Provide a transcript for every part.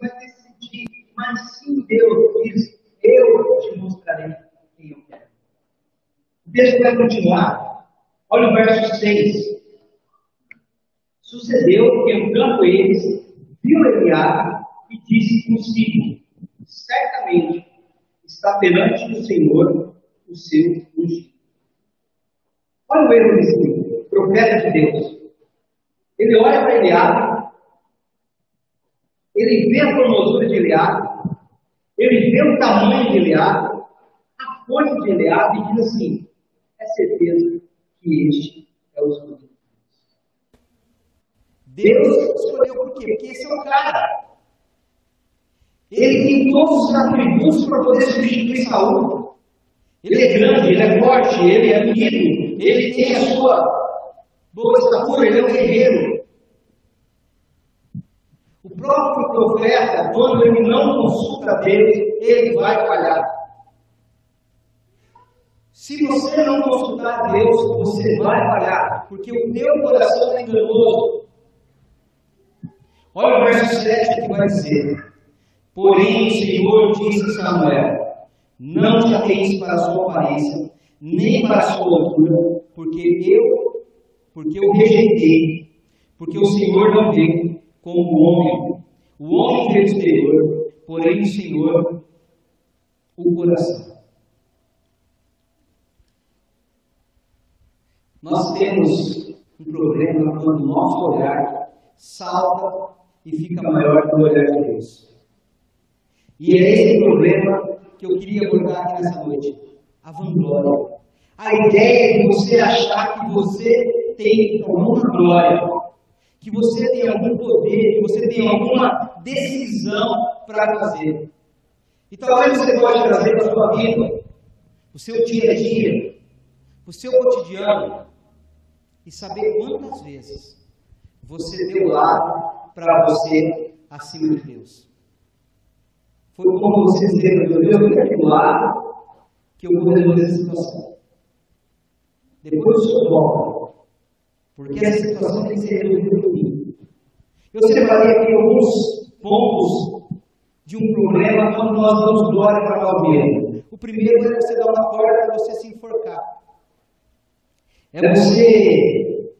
vai decidir, mas sim Deus diz: Eu te mostrarei quem eu quero. O texto vai continuar. Olha o verso 6. Sucedeu que, entrando eles, viu Eliabe e disse consigo: Certamente está perante o Senhor o seu ungido. Olha o erro desse profeta de Deus. Ele olha para Eliabe, ele vê a formosura de Eliabe, ele vê o tamanho de Eliabe, a força de Eliabe e diz assim: é certeza que este é o escolhido. Deus escolheu por quê? Porque esse é o cara. Ele tem todos os atributos para poder substituir Saul. Ele é grande, ele é forte, ele é bonito, ele tem a sua boa estatura, ele é um guerreiro. O próprio profeta, quando ele não consulta Deus, ele vai falhar. Se você não consultar Deus, você vai falhar, porque o teu coração é enganoso. Olha o verso 7 que vai dizer: Porém, o Senhor disse a Samuel: Não te atenhas para a sua aparência, nem para a sua altura, porque eu, porque eu rejeitei, porque o Senhor não veio como o homem. O homem o exterior, porém o Senhor o coração. Nós temos um problema quando o nosso olhar salta e fica maior que o olhar de Deus. E é esse problema que eu queria abordar aqui nessa noite: a vanglória. A ideia de você achar que você tem alguma glória, que você tem algum poder, que você tem alguma decisão para fazer. E talvez você pode trazer para a sua vida, o seu dia a dia, o seu cotidiano, e saber quantas vezes você deu lado para você acima de Deus. Foi como você se lembra, Deus, fica aqui do lado, que eu vou resolver essa situação. Depois o senhor volta. Porque essa situação tem que ser resolvida. Eu separei aqui alguns pontos de um problema quando nós damos glória para nós mesmos. O primeiro é você dar uma corda para você se enforcar. É você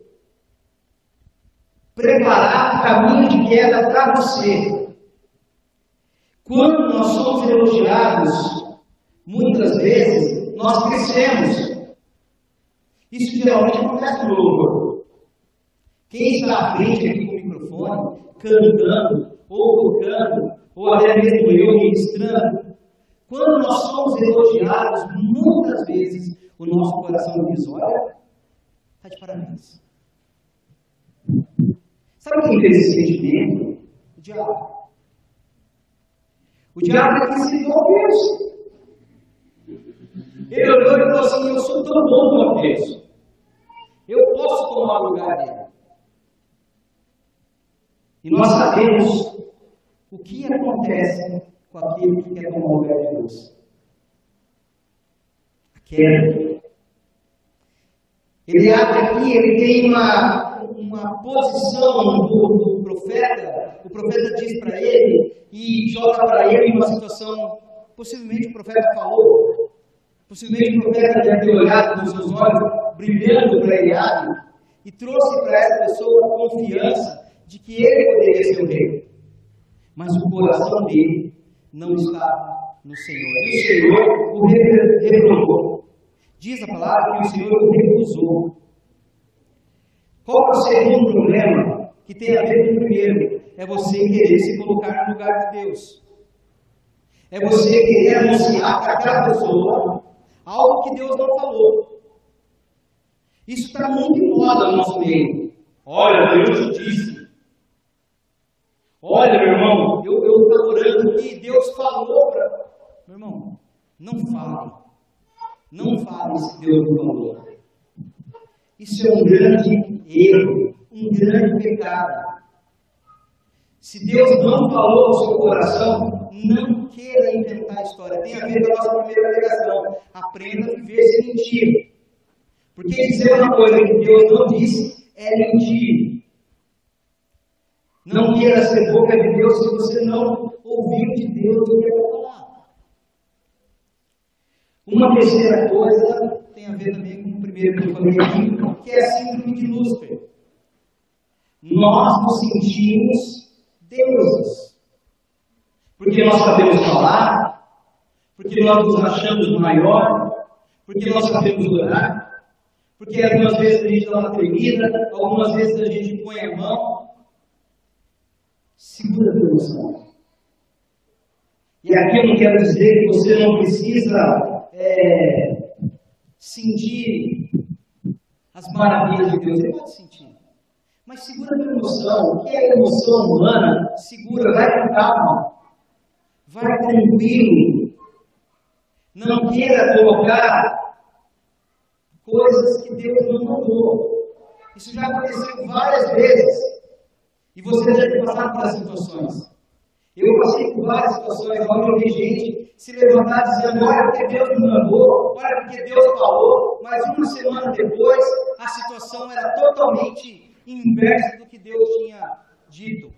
preparar o caminho de queda para você. Quando nós somos elogiados, muitas vezes nós crescemos. Isso geralmente acontece no louvor. Quem está à frente aqui microfone, cantando, ou tocando, ou até mesmo eu ministrando, quando nós somos elogiados, muitas vezes o nosso coração diz: olha, está de parabéns. Sabe quem fez esse sentimento? O diabo. O diabo é que se a Deus. Ele olhou e falou assim: Eu sou tão bom a Deus. Eu posso tomar o lugar dele. E nós sabemos o que acontece com aquele que quer tomar o lugar de Deus. A queda. Ele abre aqui, ele tem uma, uma posição do, profeta. O profeta diz para ele e joga para ele uma situação. Possivelmente o profeta falou, possivelmente o profeta deve ter olhado com seus olhos brilhando para Eliabe e trouxe para essa pessoa confiança de que ele poderia ser o rei. Mas o coração dele não está no Senhor. E o Senhor o reprovou. Diz a palavra que o Senhor o recusou. Qual é o segundo problema que tem a ver com o primeiro? É você querer se colocar no lugar de Deus. É você querer anunciar para aquela pessoa algo que Deus não falou. Isso está muito em moda no nosso meio. Olha, Deus disse. Olha, meu irmão, eu estou orando aqui, Deus falou para. Meu irmão, não fale. Não fale se Deus não falou. Isso é um grande erro, um grande pecado. Se Deus não falou ao seu coração, não queira inventar história. Tem a ver com a nossa primeira pregação. Aprenda a viver sem mentir. Porque dizer uma coisa que Deus não disse é mentir. Não queira ser boca de Deus se você não ouviu de Deus o que ele falar. Uma terceira coisa tem a ver também com o primeiro que eu falei aqui, que é a síndrome de Lúcifer. Nós nos sentimos deuses. Porque nós sabemos falar, porque nós nos achamos maior, porque nós sabemos orar, porque algumas vezes a gente dá uma tremida, algumas vezes a gente põe a mão. Segura a emoção. E aqui eu não quero dizer que você não precisa é, sentir as maravilhas de Deus. Você pode sentir. Mas segura a emoção. O que é emoção humana? Segura, vai com calma. Vai tranquilo. Não queira colocar coisas que Deus não mandou. Isso já aconteceu várias vezes. E você já tem passado por situações. Eu passei por várias situações onde eu vi gente se levantar dizendo: olha, porque Deus me mandou, olha, porque Deus falou, mas uma semana depois a situação era totalmente inversa do que Deus tinha dito.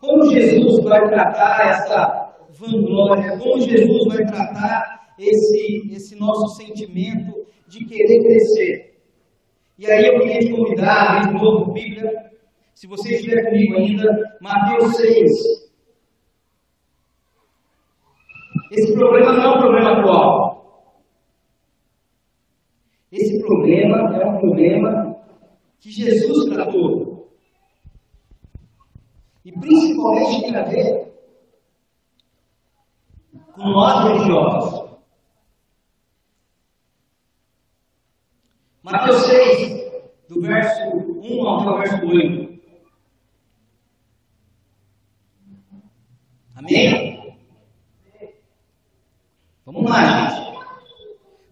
Como Jesus vai tratar essa vanglória? Como Jesus vai tratar esse, esse nosso sentimento de querer crescer? E aí eu queria te convidar, a ler de novo Bíblia, se você estiver comigo ainda, Mateus 6. Esse problema não é um problema atual. Esse problema é um problema que Jesus tratou. E principalmente tem a ver com nós religiosos. Mateus 6, do verso 1 ao verso 8. Amém? Vamos lá, gente.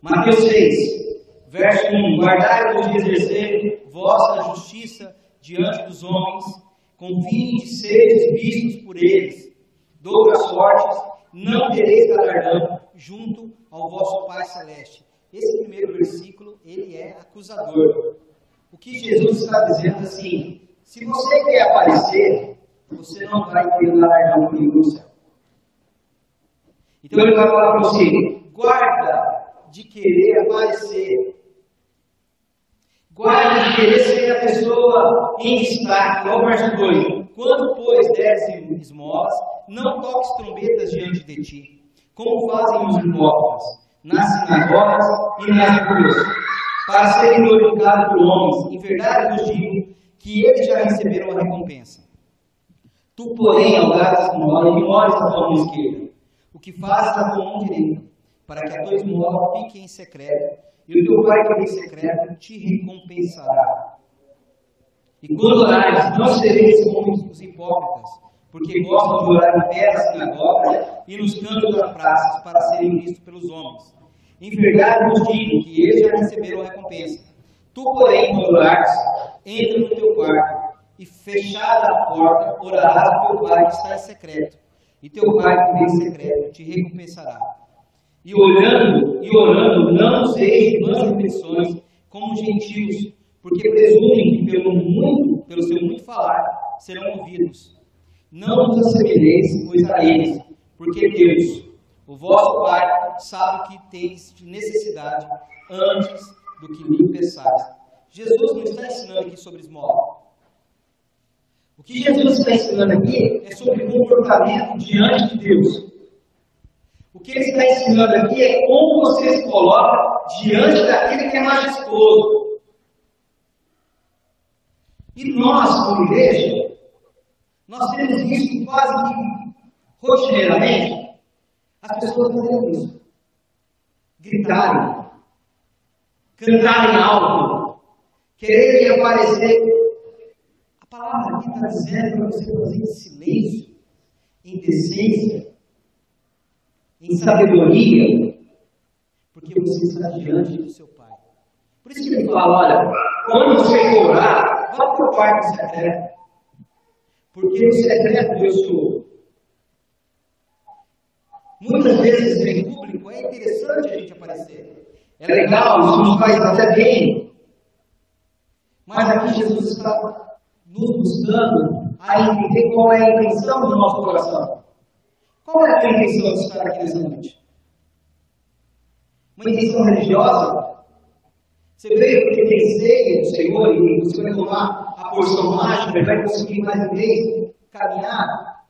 Mateus 6, verso 1. Guardai-vos de exercer vossa justiça diante dos homens, com fim de seres vistos por eles. De outras sortes, não tereis galardão junto ao vosso Pai Celeste. Esse primeiro versículo, ele é acusador. O que Jesus está dizendo assim, se você quer aparecer, você não vai ter galardão comigo no céu. Então ele vai falar para você: guarda de querer aparecer. Guarda de querer ser a pessoa em destaque. Olha o verso 2. Quando, pois, deres esmolas, não toques trombetas diante de ti, como fazem os hipócritas, nas sinagogas e nas ruas, para serem glorificados por homens. Em verdade vos digo que eles já receberam a recompensa. Tu, porém, ao dar a esmola, ignores a tua mão esquerda, o que fazes a tua mão direita, para que a tua esmola fique em secreto, e o teu pai que em secreto te recompensará. E quando orares, não sereis como os hipócritas, porque gostam de orar em pé na sinagoga e nos cantos das praças para serem vistos pelos homens. Em verdade vos digo que eles já receberam a recompensa. Tu, porém, quando orares, entra no teu quarto e fechada a porta, orarás ao teu pai que está em secreto, e teu pai que vem em secreto te recompensará. E olhando e orando, não useis vãs reflexões como gentios, porque presumem que pelo muito, pelo seu muito falar, serão ouvidos. Não vos assemelheis, pois a eles, porque Deus, o vosso Pai, sabe que teis necessidade antes do que lhe peçais. Jesus não está ensinando aqui sobre esmola. O que Jesus está ensinando aqui é sobre comportamento diante de Deus. O que ele está ensinando aqui é como você se coloca diante daquele que é majestoso. E nós, como igreja, nós temos visto quase que rotineiramente as pessoas fazendo isso. Gritarem, cantarem alto, quererem aparecer a palavra aqui está dizendo para você fazer em silêncio, em decência, em sabedoria, porque você está diante do seu Pai. Por isso que ele fala: olha, quando você orar, vá para o quarto secreto. Porque no secreto eu sou. Muitas vezes em público é interessante a gente aparecer. É legal, isso nos faz até bem. Mas aqui Jesus está nos buscando a entender qual é a intenção do nosso coração. Qual é a intenção de estar aqui nessa noite? Uma intenção religiosa? Você veio porque tem ceia do Senhor e você vai tomar a porção mágica e vai conseguir mais mês caminhar?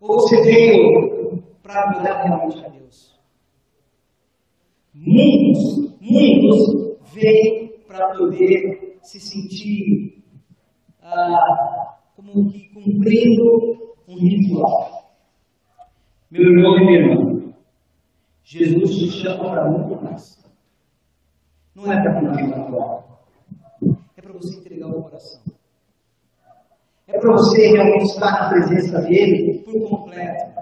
Ou você veio para adorar realmente a Deus? Muitos, muitos vêm para poder se sentir ah, como que cumprindo um ritual. Meu irmão e minha irmã, Jesus te chama para muito mais. Não é para cumprir um ritual. Para você entregar o coração. É para você realmente estar na presença dele por completo.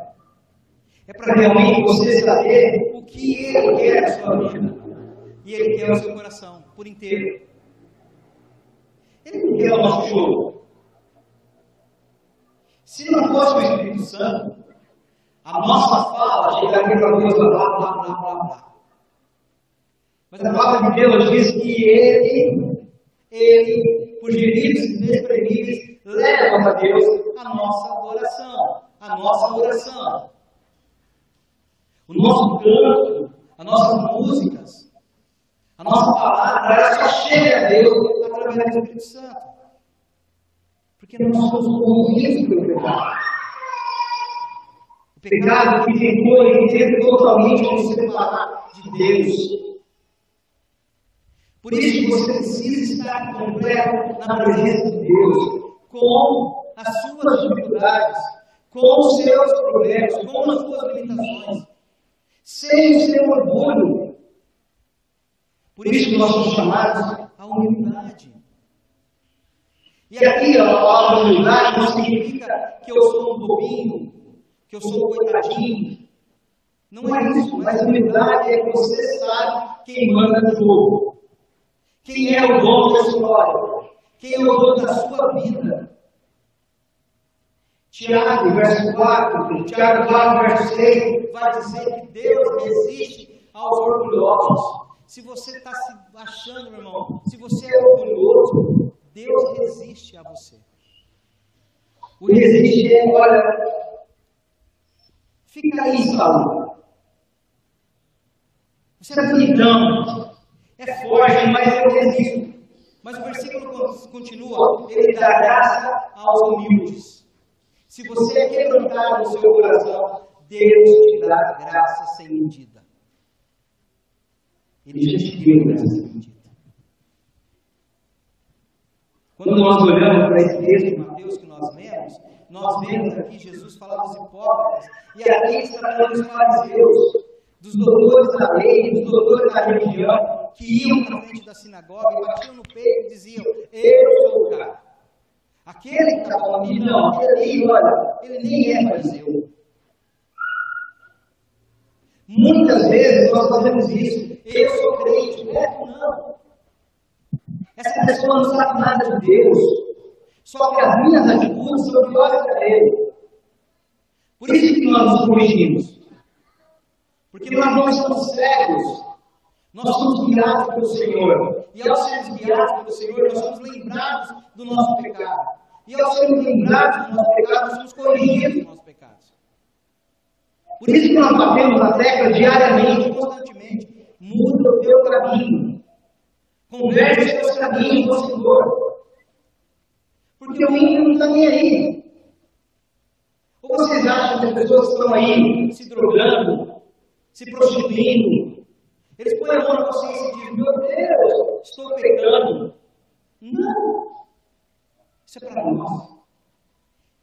É para realmente você saber o que ele quer da sua vida. E ele quer o seu coração por inteiro. Ele não quer o nosso show. Se não fosse o Espírito Santo, a nossa fala chegaria para Deus blá, blá, blá, blá, blá. Mas a palavra de Deus diz que Ele, Ele, por gemidos inexprimíveis, leva para Deus a nossa oração, a nossa oração. O nosso canto, as nossas músicas, a nossa palavra, ela só chega a Deus através do Espírito Santo. Porque nós somos corrompidos pelo pecado. O pecado que tentou e totalmente nos separar de Deus. Por isso você precisa estar completo na presença de Deus, com as suas dificuldades, com os seus problemas, com as suas limitações, sem o seu orgulho. Por isso nós somos chamados à humildade. E aqui a palavra humildade não significa que eu sou um bobinho, que eu sou um coitadinho. Não é isso, mas humildade é que você sabe quem manda no jogo. Quem é o dono da história? Quem é o dono da sua vida? Tiago, verso 4, Tiago 4, verso 6, vai dizer que Deus resiste aos orgulhosos. Se você está se achando, meu irmão, se você é orgulhoso, Deus resiste a você. O resistir é, olha, fica aí, Saulo. Você é bonitão, é forte, mas eu resisto. Mas o versículo continua, ele dá graça aos humildes. Se você é quebrantar no seu coração, Deus te dá graça sem medida. Ele já te deu graça sem medida. Quando nós olhamos para esse texto de Mateus que nós lemos, nós vemos aqui Jesus falar dos hipócritas, e aqui está falando dos fariseus, dos doutores da lei, dos doutores da religião, que iam para frente da sinagoga e batiam no peito e diziam: Eu sou o cara. Aquele que está falando ali, não, aquele ali, olha, ele nem é fariseu. Muitas vezes nós fazemos isso. Eu sou crente, não, não. Essa pessoa não sabe nada de Deus. Só que as minhas atitudes são piores que a dele. Por isso que nós nos corrigimos. Porque nós não estamos cegos. Nós somos guiados pelo Senhor. E ao sermos guiados pelo Senhor, nós somos lembrados do nosso pecado. E ao sermos lembrados do nosso pecado, nós somos corrigidos dos nossos pecados. Por isso que nós batemos na tecla diariamente, constantemente. Muda o teu caminho. Converse os seus caminhos com o Senhor. Porque o ímpio não está nem aí. Ou vocês acham que as pessoas que estão aí se drogando, se prostituindo, eles põem a mão na consciência e dizem: Meu Deus, estou pecando. Não. Isso é para nós.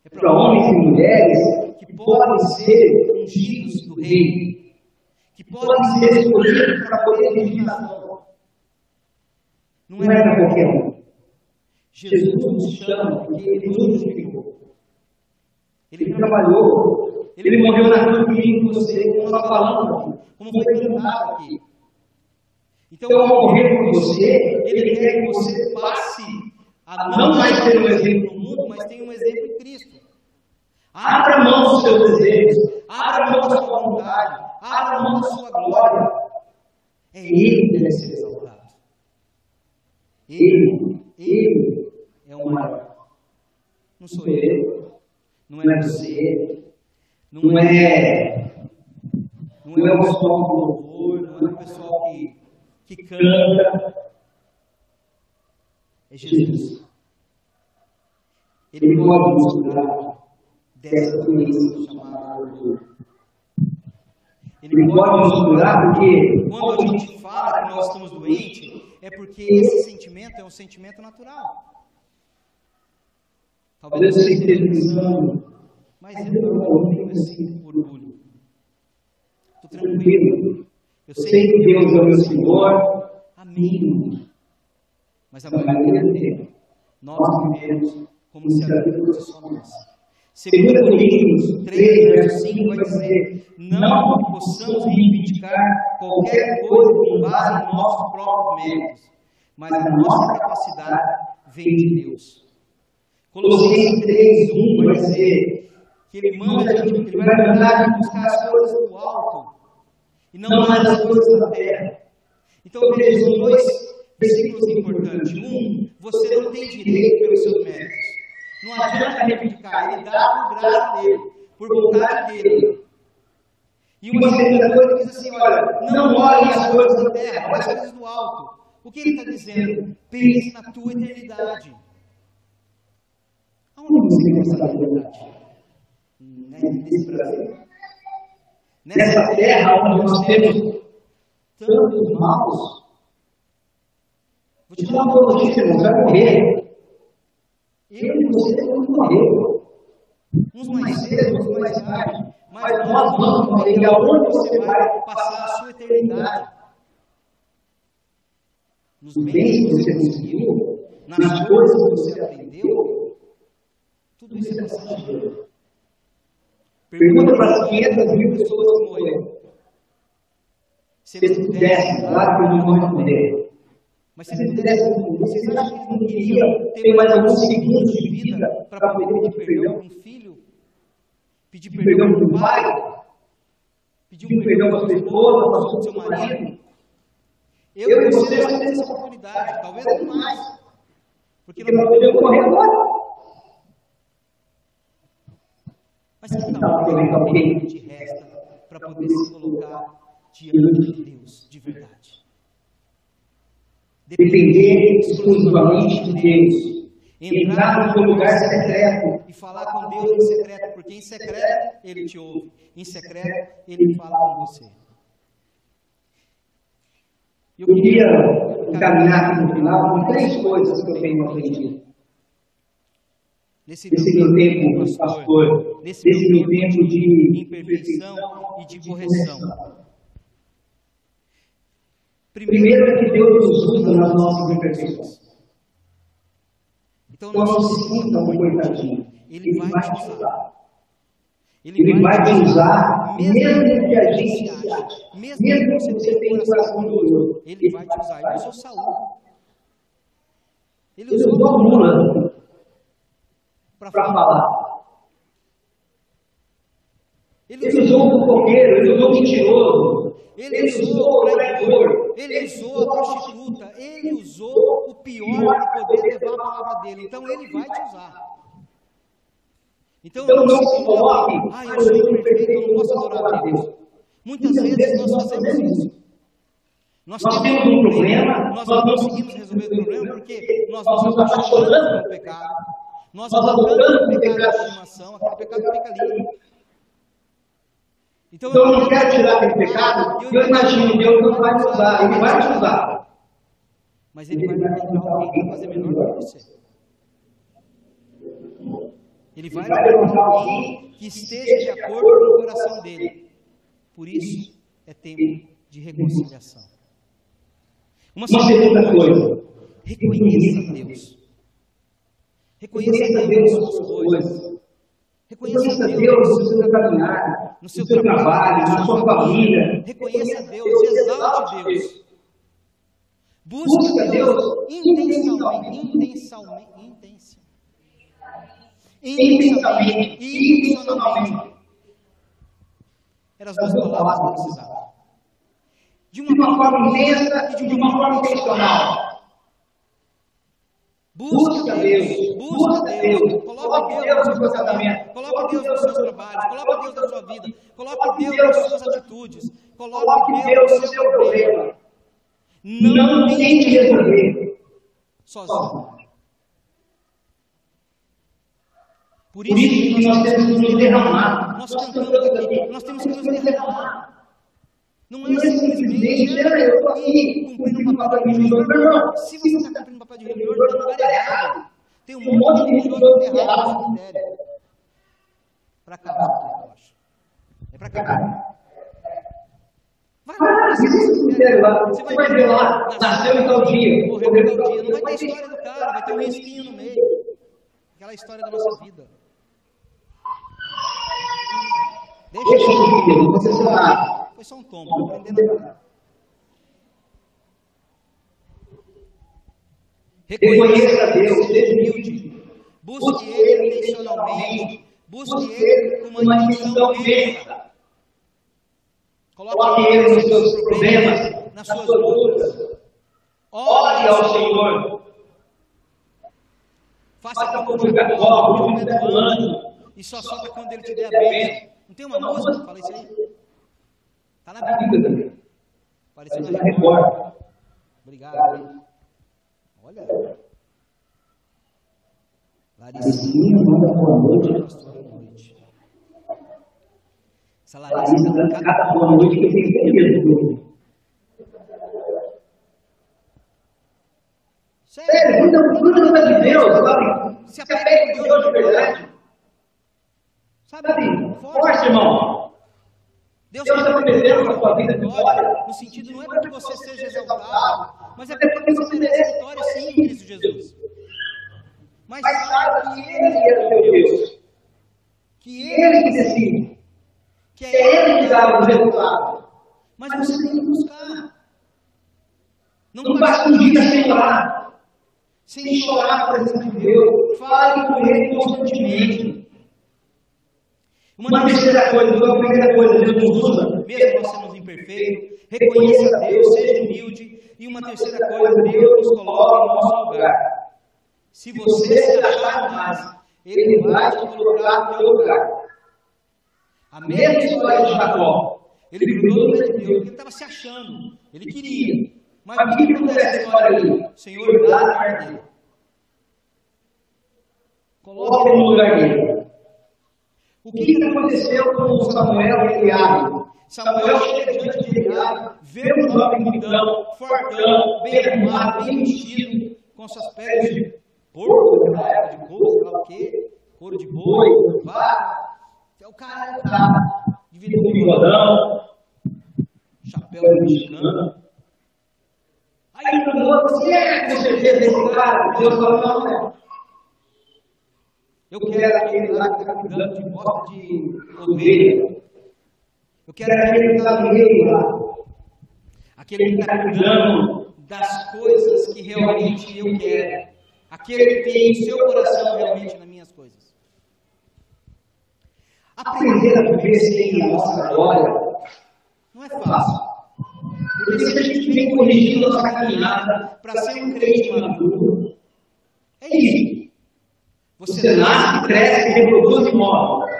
É para homens e mulheres que podem ser ungidos do Rei, que podem ser escolhidos para poder dirigir nação. Não é para qualquer um. Jesus nos chama porque Ele nos justificou. Ele trabalhou. Ele morreu na cruz comigo com você, como nós falamos aqui, como foi cantado aqui. Então, ao morrer por você, Ele quer que você passe a não mais ter um exemplo no mundo, mas tenha um exemplo em Cristo. Abra mão dos seus desejos, abra mão da sua vontade, abra mão da sua glória. É Ele que deve ser exaltado. Ele, ele é o maior. Não sou eu, não é você, não é, não é o pessoal do louvor, não é o pessoal que, que canta. É Jesus. Ele pode nos curar dessa doença chamada orgulho. Ele pode nos curar porque quando a gente fala que nós estamos doentes, é porque esse sentimento é um sentimento natural. Talvez você esteja pensando, mas eu não tenho esse orgulho. Estou tranquilo. Eu sei que Deus é o meu Senhor. Amém. Mas a maioria tempo, nós vivemos como se a vida fosse só nossa. Segundo Coríntios 3, verso 5, vai dizer, não possamos reivindicar qualquer coisa com base em nossos próprios méritos, mas a nossa capacidade vem de Deus. Colossenses 3, 1 vai dizer que ele manda a gente, ele vai mandar a buscar as coisas do alto e não mais as coisas da terra. Então veja, dois versículos importantes. Um, você não tem direito pelos seus méritos. Não adianta reivindicar, ele dá por graça dele, por vontade dele. E uma segunda coisa diz assim: olha, não olhem as coisas da terra, olhe as coisas do alto. O que ele está dizendo? Pense na tua eternidade. Aonde você tem essa eternidade? Nesse Brasil? Nessa terra onde nós temos tantos maus? Vou te dar uma notícia, você vai morrer. Eu e você vamos morrer. Uns mais cedo, uns mais tarde. Mas nós vamos morrer. E aonde você vai passar a sua eternidade? Nos bens que você conseguiu? Nas coisas que você aprendeu? Tudo isso é passageiro. Pergunta para as 500 mil pessoas que morreram. Se eles pudessem, claro que eles não responder. Mas se eles pudessem, vocês acham que não queriam ter mais alguns segundos de vida para poder pedir perdão para um filho? Pedir perdão para um pai? Pedir um perdão para sua esposa, para o seu marido? Eu e você nós temos essa oportunidade, talvez não mais. Porque nós podemos correr agora. Mas que tal aproveitar o que te resta para poder se colocar diante de Deus de verdade? Depender exclusivamente de Deus. Entrar no seu lugar secreto e falar com Deus em secreto, porque em secreto Ele te ouve, em secreto Ele fala com você. Eu queria caminhar aqui no final com três coisas que eu tenho aprendido. Nesse, meu tempo, pastor nesse, meu tempo de imperfeição e de correção. Primeiro é que Deus nos usa nas nossas imperfeições. Então não se sinta um coitadinho. Ele vai te usar. Ele vai te usar, mesmo que a gente se ache. Mesmo que você tenha um coração doloroso. Ele vai te usar. Ele usou Saúl. Ele usou Mula para falar. Ele usou o fofoqueiro, ele usou o mentiroso, ele usou o pregador, ele usou a prostituta, ele usou o pior para poder levar a palavra dele. Então ele vai te usar. Então, então não se coloque, ah, eu sou imperfeito, eu não posso adorar a Deus. Muitas vezes nós fazemos isso. Nós, nós temos um problema, nós não conseguimos resolver o problema porque nós nos apaixonamos pelo pecado. Nós adoramos o pecado de estimação, aquele pecado fica ali. Então, então eu não quero tirar aquele pecado, eu imagino Deus não vai te usar, Ele vai te usar. Mas Ele vai levantar alguém para fazer melhor que você. Ele vai levantar alguém que esteja de acordo com o coração dele. Por isso, é tempo de reconciliação. Uma segunda coisa, reconheça Deus. Reconheça Deus nas suas coisas. Reconheça Deus no seu caminhar, no seu trabalho, na sua família. Reconheça a Deus, exalte Deus. Busque Deus intencionalmente, intencionalmente, intensamente e intencionalmente. Eram as duas palavras que eu precisava. De uma forma intensa e de uma forma intencional. Busca Deus, busca Deus, coloque Deus. no seu casamento, coloque Deus nos seus trabalhos, coloque Deus na sua vida, coloque Deus nas suas atitudes, coloque Deus no seu problema. Não tente resolver. Sozinho. Por isso que nós temos que nos derramar. Nós cantamos aqui, nós temos que nos derramar. Não é simplesmente, ah, eu estou aqui cumprindo o papel de religioso. Não, se você está cumprindo o papel de religioso, está no lugar errado. Tem um monte de religioso errado no cemitério. Para cá, eu acho. É para cá. Vai lá, visita o cemitério lá. Você vai ver lá, nasceu em tal dia. Morreu em tal dia. Não vai ter história do cara, vai ter um risquinho no meio. Aquela história da nossa vida. Deixa eu subir, não precisa ser nada. Foi só um tombo, não aprendendo nada. Reconheça Deus, seja humilde. Busque Ele intencionalmente. Busque Ele com uma intenção feita. Coloque Ele nos seus problemas, nas suas lutas. Ore ao Senhor. Faça como o Jacó, o do anjo. E só solta quando ele te der a bênção. Não tem uma música que fala isso aí? Está na Bíblia também. Apareceu na Record. Obrigado. Olha. Laricinha manda boa noite. Boa noite. Essa Larissa dando cada boa noite que tem medo. Sério, cuida, cuida de Deus, sabe? Se apega com Deus de verdade. Sabe? Forte, irmão. Deus está prometendo na sua vida vitória. No sentido, não é para que você seja exaltado, mas é porque você merece vitória sim em Cristo Jesus. Mas saiba que Ele é o seu Deus. Que Ele que decide. Que é Ele que dá o resultado. Mas você tem que buscar. Não, não basta um dia sem orar. Sem chorar a presença de Deus. Fale com Ele constantemente. Uma terceira coisa, uma primeira coisa, Deus nos usa, mesmo nós somos imperfeitos, reconheça Deus, seja humilde. E uma terceira coisa, Deus nos coloca em nosso lugar. Se você se achar demais, Ele vai te colocar no teu lugar. A mesma história de Jacó. Ele cuidou do Deus porque ele estava se achando. Ele queria. Mas o que acontece essa história ali? O Senhor dá parte dele. Coloque ele no lugar dele. O que, aconteceu com Samuel e Eliabe? Samuel chega diante de Eliabe, vê um jovem bonitão, fortão, bem arrumado, bem vestido, com suas peles de porco, naquela época de couro, sei lá o quê, couro de boi, vaca. É o cara tá, ter um bigodão, chapéu mexicano. Aí o outro assim, é, com certeza, esse cara, Deus falou, não, né? Eu quero aquele lá que está cuidando de bosta de ovelha. Eu quero aquele que está no meio lá. Aquele que está cuidando das coisas que realmente eu quero. Aquele que tem o seu coração realmente nas minhas coisas. Aprender a viver sem a nossa glória não é fácil. Porque se a gente vem corrigindo nossa caminhada para ser um crente maduro, é isso. Você nasce, cresce, reproduz e morre.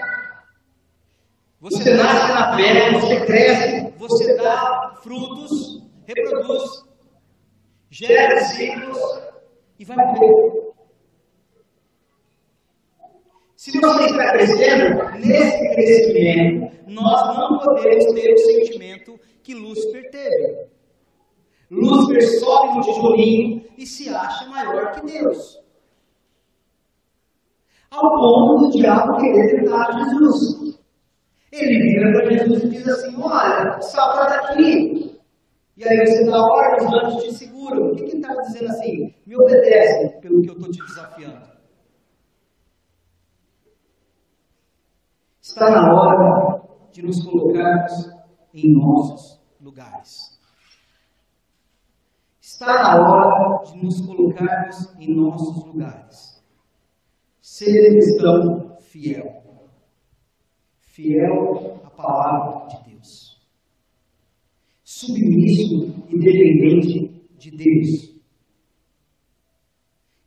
Você nasce na fé, você cresce, você dá frutos, reproduz, gera ciclos e vai morrer. Se você está crescendo, nesse crescimento, nós não podemos ter o sentimento que Lúcifer teve. Lúcifer sobe no tijolinho e se acha maior que Deus ao ponto do diabo querer tentar Jesus. Ele vira para Jesus e diz assim: Olha, salta daqui. E aí você dá ordem, os anjos te seguram. O que, ele está dizendo assim? Me obedece pelo que eu estou te desafiando. Está na hora de nos colocarmos em nossos lugares. Está na hora de nos colocarmos em nossos lugares ser cristão fiel. Fiel à palavra de Deus. Submisso e dependente de Deus.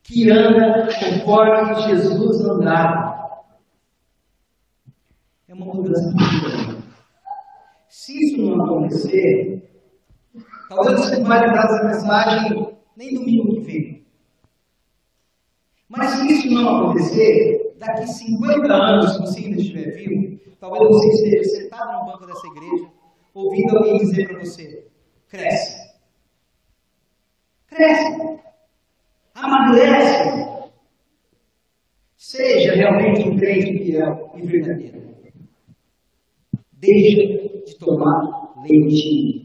Que anda conforme Jesus andava. É uma mudança muito. Se isso não acontecer, talvez você não vai lembrar dessa mensagem nem domingo que vem. Mas se isso não acontecer, daqui 50 anos, se você ainda estiver vivo, talvez você esteja sentado no banco dessa igreja, ouvindo alguém dizer para você: cresce. Cresce. Amadurece. Seja realmente um crente fiel e verdadeiro. Deixa de tomar leitinho.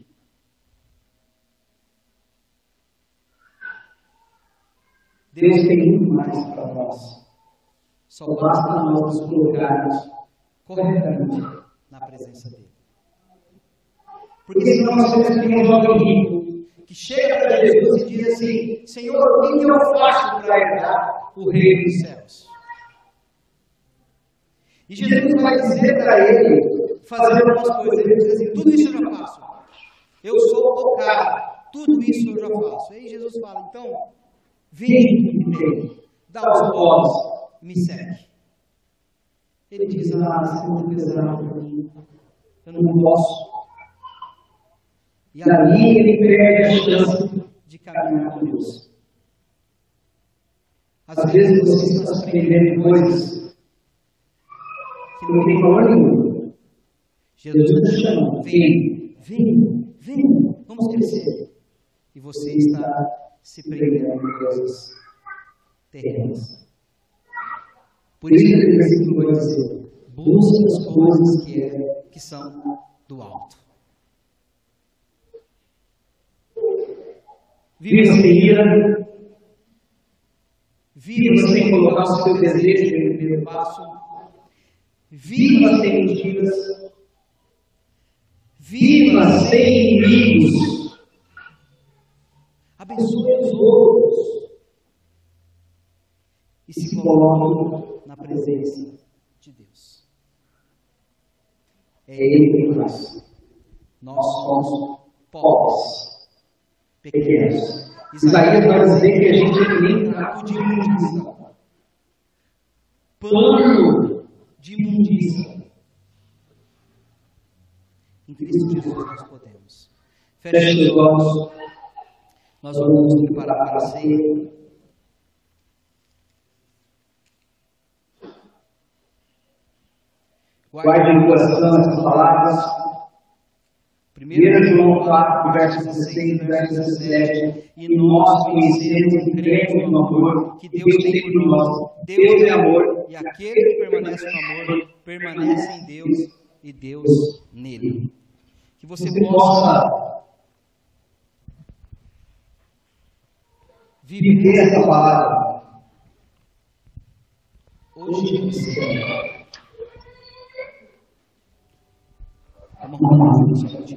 Deus tem muito mais para nós. Só basta nós nos colocarmos corretamente na presença dele. Porque senão nós temos que um jovem rico que chega para Jesus e diz assim: Senhor, o que eu faço para herdar o reino dos céus? E Jesus vai dizer para ele fazer algumas coisas. Ele diz assim: Tudo isso eu já faço. Eu sou o cara. Tudo isso eu já faço. Aí Jesus fala: Então, vende o que tem, dá aos pobres me segue. Ele diz: Ah, muito pesado para mim. Eu não posso. E ali ele perde a chance de caminhar com Deus. Às vezes você está surpreendendo coisas que não tem valor nenhum. Jesus está chamando, vem, vem, vem, vamos crescer. E você está se prendendo em coisas terrenas. Por isso, no versículo vai dizer: busca as coisas que, é, que são do alto. Viva sem ira. Viva sem colocar o seu desejo em primeiro passo. Viva sem mentiras. Viva sem inimigos. Abençoe os outros. E se coloque na presença de Deus. É Ele que faz. Nós somos pobres pequenos. Isaías vai dizer que a gente nem trapo de imundícia. Pano de imundícia. Em Cristo Jesus nós podemos. Feche os olhos. Nós vamos nos preparar para a ceia. Guarde no coração essas palavras. 1 João 4, verso 16 e verso 17. E nós conhecemos e cremos no amor que Deus tem por nós. Deus é amor, e aquele que permanece no amor permanece em Deus e Deus nele. Que você possa viver essa palavra hoje em dia. Vamos lá,